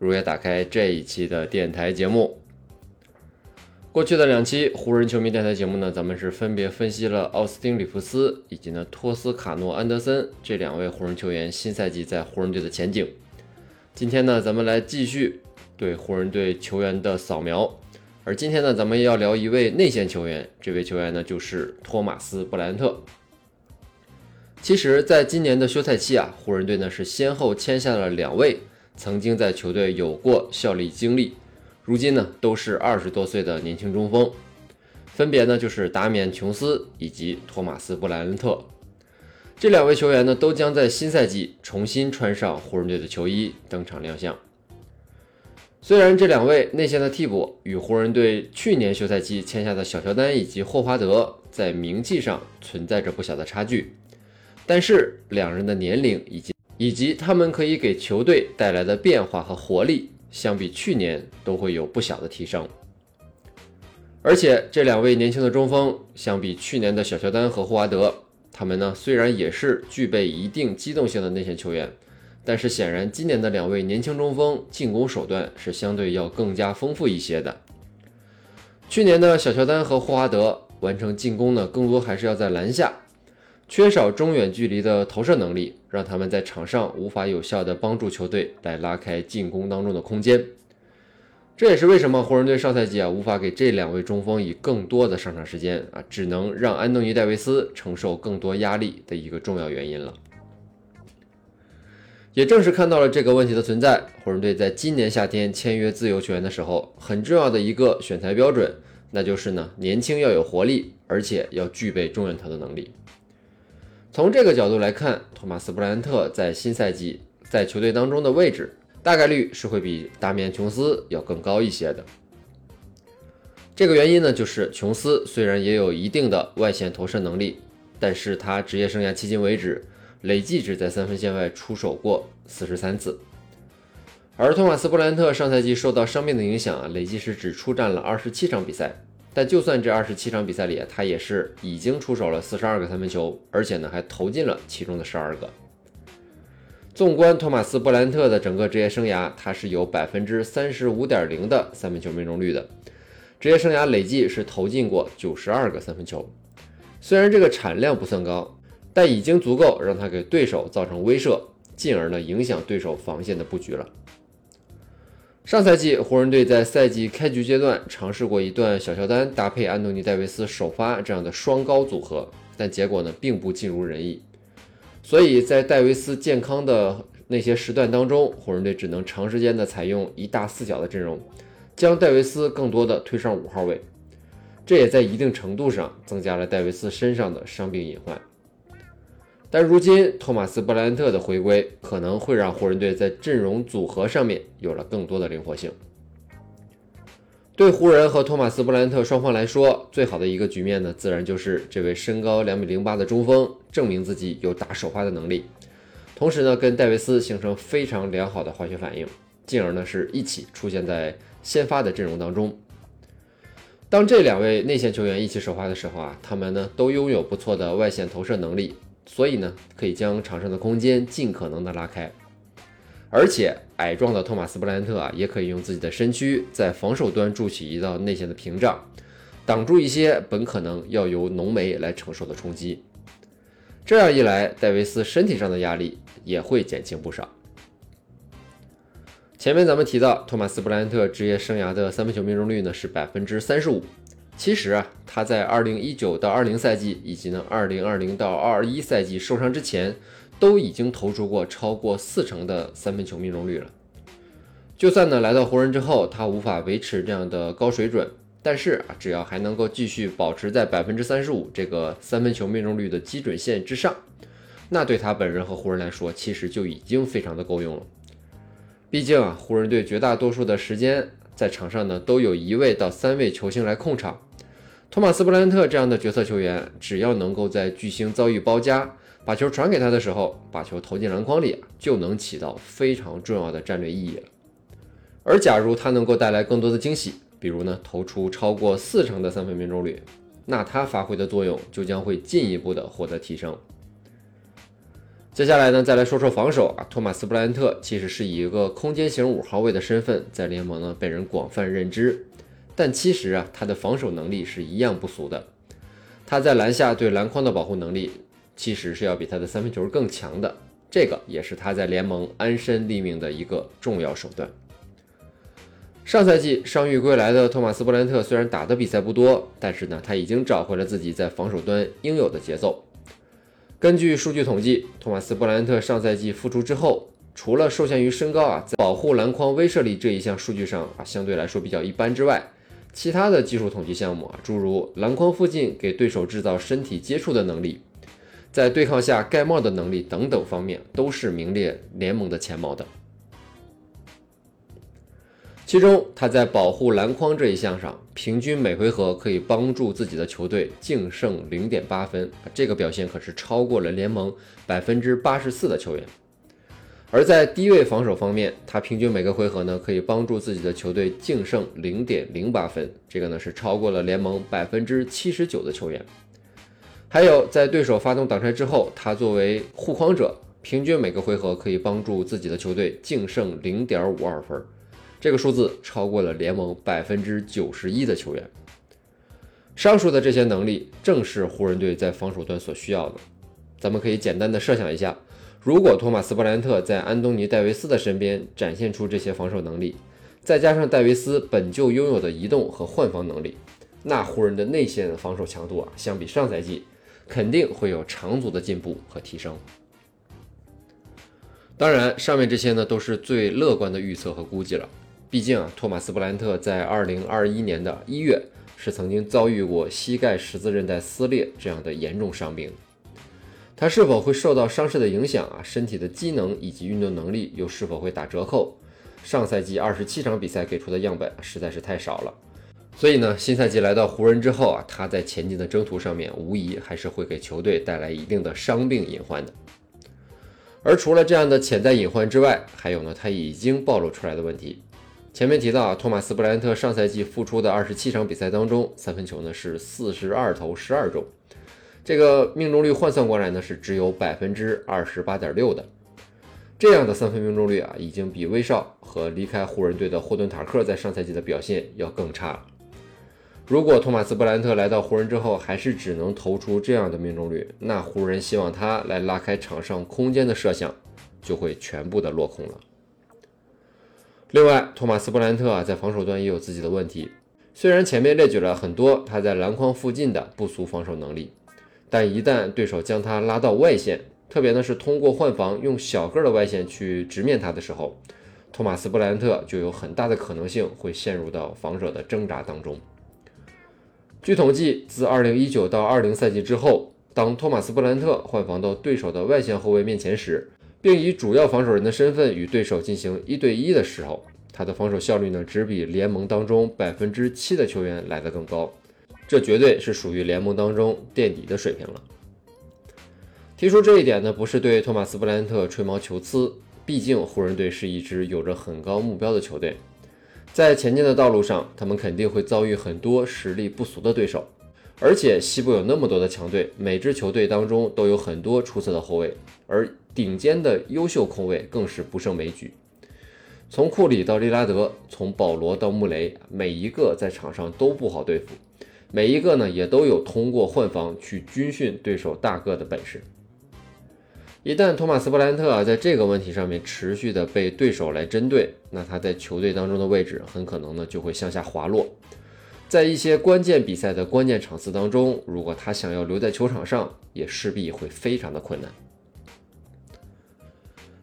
如约打开这一期的电台节目。过去的两期湖人球迷电台节目呢，咱们是分别分析了奥斯汀·里弗斯以及呢托斯卡诺·安德森这两位湖人球员新赛季在湖人队的前景。今天呢，咱们来继续对湖人队球员的扫描。而今天呢，咱们要聊一位内线球员，这位球员呢就是托马斯·布莱恩特。其实，在今年的休赛期啊，湖人队呢是先后签下了两位曾经在球队有过效力经历，如今呢都是二十多岁的年轻中锋，分别呢就是达米安·琼斯以及托马斯·布莱恩特。这两位球员呢都将在新赛季重新穿上湖人队的球衣登场亮相。虽然这两位内线的替补与湖人队去年休赛季签下的小乔丹以及霍华德在名气上存在着不小的差距。但是两人的年龄以及以及他们可以给球队带来的变化和活力，相比去年都会有不小的提升。而且这两位年轻的中锋，相比去年的小乔丹和霍华德，他们呢虽然也是具备一定机动性的内线球员，但是显然今年的两位年轻中锋进攻手段是相对要更加丰富一些的。去年的小乔丹和霍华德完成进攻呢，更多还是要在篮下。缺少中远距离的投射能力，让他们在场上无法有效地帮助球队来拉开进攻当中的空间。这也是为什么湖人队上赛季啊无法给这两位中锋以更多的上场时间啊，只能让安东尼·戴维斯承受更多压力的一个重要原因了。也正是看到了这个问题的存在，湖人队在今年夏天签约自由球员的时候，很重要的一个选材标准，那就是呢年轻要有活力，而且要具备中远投的能力。从这个角度来看，托马斯·布莱恩特在新赛季在球队当中的位置，大概率是会比达米安·琼斯要更高一些的。这个原因呢，就是琼斯虽然也有一定的外线投射能力，但是他职业生涯迄今为止累计只在三分线外出手过四十三次，而托马斯·布莱恩特上赛季受到伤病的影响啊，累计是只出战了二十七场比赛。但就算这二十七场比赛里，他也是已经出手了四十二个三分球，而且呢还投进了其中的十二个。纵观托马斯·布兰特的整个职业生涯，他是有百分之三十五点零的三分球命中率的，职业生涯累计是投进过九十二个三分球。虽然这个产量不算高，但已经足够让他给对手造成威慑，进而呢影响对手防线的布局了。上赛季，湖人队在赛季开局阶段尝试过一段小乔丹搭配安东尼·戴维斯首发这样的双高组合，但结果呢并不尽如人意。所以在戴维斯健康的那些时段当中，湖人队只能长时间的采用一大四小的阵容，将戴维斯更多的推上五号位，这也在一定程度上增加了戴维斯身上的伤病隐患。但如今，托马斯·布莱恩特的回归可能会让湖人队在阵容组合上面有了更多的灵活性。对湖人和托马斯·布莱恩特双方来说，最好的一个局面呢，自然就是这位身高两米零八的中锋证明自己有打首发的能力，同时呢，跟戴维斯形成非常良好的化学反应，进而呢是一起出现在先发的阵容当中。当这两位内线球员一起首发的时候啊，他们呢都拥有不错的外线投射能力。所以呢，可以将场上的空间尽可能的拉开，而且矮壮的托马斯·布莱恩特啊，也可以用自己的身躯在防守端筑起一道内线的屏障，挡住一些本可能要由浓眉来承受的冲击。这样一来，戴维斯身体上的压力也会减轻不少。前面咱们提到，托马斯·布莱恩特职业生涯的三分球命中率呢是百分之三十五。其实啊，他在二零一九到二零赛季，以及呢二零二零到二一赛季受伤之前，都已经投出过超过四成的三分球命中率了。就算呢来到湖人之后，他无法维持这样的高水准，但是啊，只要还能够继续保持在百分之三十五这个三分球命中率的基准线之上，那对他本人和湖人来说，其实就已经非常的够用了。毕竟啊，湖人队绝大多数的时间在场上呢，都有一位到三位球星来控场。托马斯布莱恩特这样的角色球员，只要能够在巨星遭遇包夹，把球传给他的时候，把球投进篮筐里，就能起到非常重要的战略意义了。而假如他能够带来更多的惊喜，比如呢投出超过四成的三分命中率，那他发挥的作用就将会进一步的获得提升。接下来呢，再来说说防守啊。托马斯布莱恩特其实是以一个空间型五号位的身份，在联盟呢被人广泛认知。但其实啊，他的防守能力是一样不俗的。他在篮下对篮筐的保护能力，其实是要比他的三分球更强的。这个也是他在联盟安身立命的一个重要手段。上赛季伤愈归来的托马斯布莱特虽然打的比赛不多，但是呢，他已经找回了自己在防守端应有的节奏。根据数据统计，托马斯·布莱特上赛季复出之后，除了受限于身高啊，在保护篮筐威慑力这一项数据上啊，相对来说比较一般之外，其他的技术统计项目啊，诸如篮筐附近给对手制造身体接触的能力，在对抗下盖帽的能力等等方面，都是名列联盟的前茅的。其中，他在保护篮筐这一项上，平均每回合可以帮助自己的球队净胜零点八分，这个表现可是超过了联盟百分之八十四的球员。而在低位防守方面，他平均每个回合呢可以帮助自己的球队净胜零点零八分，这个呢是超过了联盟百分之七十九的球员。还有，在对手发动挡拆之后，他作为护框者，平均每个回合可以帮助自己的球队净胜零点五二分。这个数字超过了联盟百分之九十一的球员。上述的这些能力正是湖人队在防守端所需要的。咱们可以简单的设想一下，如果托马斯·布莱恩特在安东尼·戴维斯的身边展现出这些防守能力，再加上戴维斯本就拥有的移动和换防能力，那湖人的内线防守强度啊，相比上赛季肯定会有长足的进步和提升。当然，上面这些呢都是最乐观的预测和估计了。毕竟啊，托马斯·布兰特在二零二一年的一月是曾经遭遇过膝盖十字韧带撕裂这样的严重伤病。他是否会受到伤势的影响啊？身体的机能以及运动能力又是否会打折扣？上赛季二十七场比赛给出的样本实在是太少了。所以呢，新赛季来到湖人之后啊，他在前进的征途上面无疑还是会给球队带来一定的伤病隐患的。而除了这样的潜在隐患之外，还有呢，他已经暴露出来的问题。前面提到啊，托马斯·布莱恩特上赛季复出的二十七场比赛当中，三分球呢是四十二投十二中，这个命中率换算过来呢是只有百分之二十八点六的。这样的三分命中率啊，已经比威少和离开湖人队的霍顿·塔克在上赛季的表现要更差了。如果托马斯·布莱恩特来到湖人之后，还是只能投出这样的命中率，那湖人希望他来拉开场上空间的设想，就会全部的落空了。另外，托马斯·布兰特啊，在防守端也有自己的问题。虽然前面列举了很多他在篮筐附近的不俗防守能力，但一旦对手将他拉到外线，特别呢是通过换防用小个的外线去直面他的时候，托马斯·布兰特就有很大的可能性会陷入到防守的挣扎当中。据统计，自2019到20赛季之后，当托马斯·布兰特换防到对手的外线后卫面前时，并以主要防守人的身份与对手进行一对一的时候，他的防守效率呢，只比联盟当中百分之七的球员来得更高，这绝对是属于联盟当中垫底的水平了。提出这一点呢，不是对托马斯·布莱恩特吹毛求疵，毕竟湖人队是一支有着很高目标的球队，在前进的道路上，他们肯定会遭遇很多实力不俗的对手，而且西部有那么多的强队，每支球队当中都有很多出色的后卫，而。顶尖的优秀控卫更是不胜枚举，从库里到利拉德，从保罗到穆雷，每一个在场上都不好对付，每一个呢也都有通过换防去军训对手大个的本事。一旦托马斯·布兰特啊在这个问题上面持续的被对手来针对，那他在球队当中的位置很可能呢就会向下滑落，在一些关键比赛的关键场次当中，如果他想要留在球场上，也势必会非常的困难。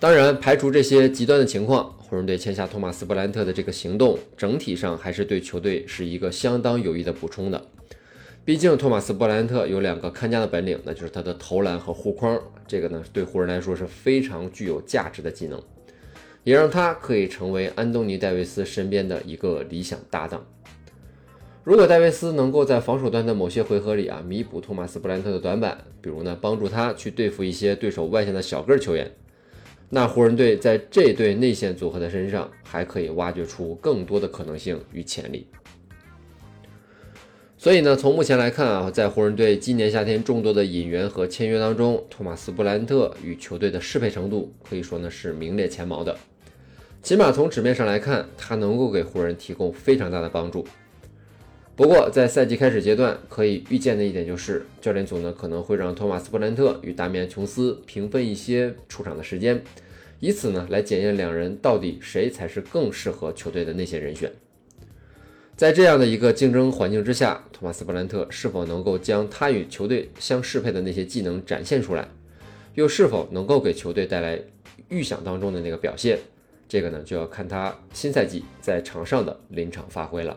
当然，排除这些极端的情况，湖人队签下托马斯·布兰特的这个行动，整体上还是对球队是一个相当有益的补充的。毕竟，托马斯·布兰特有两个看家的本领，那就是他的投篮和护框，这个呢对湖人来说是非常具有价值的技能。也让他可以成为安东尼·戴维斯身边的一个理想搭档。如果戴维斯能够在防守端的某些回合里啊弥补托马斯·布兰特的短板，比如呢帮助他去对付一些对手外线的小个球员，那湖人队在这对内线组合的身上还可以挖掘出更多的可能性与潜力。所以呢，从目前来看啊，在湖人队今年夏天众多的引援和签约当中，托马斯·布兰特与球队的适配程度可以说呢是名列前茅的。起码从纸面上来看，他能够给湖人提供非常大的帮助。不过，在赛季开始阶段，可以预见的一点就是，教练组呢可能会让托马斯·布兰特与达米安·琼斯平分一些出场的时间，以此呢来检验两人到底谁才是更适合球队的那些人选。在这样的一个竞争环境之下，托马斯·布兰特是否能够将他与球队相适配的那些技能展现出来，又是否能够给球队带来预想当中的那个表现，这个呢就要看他新赛季在场上的临场发挥了。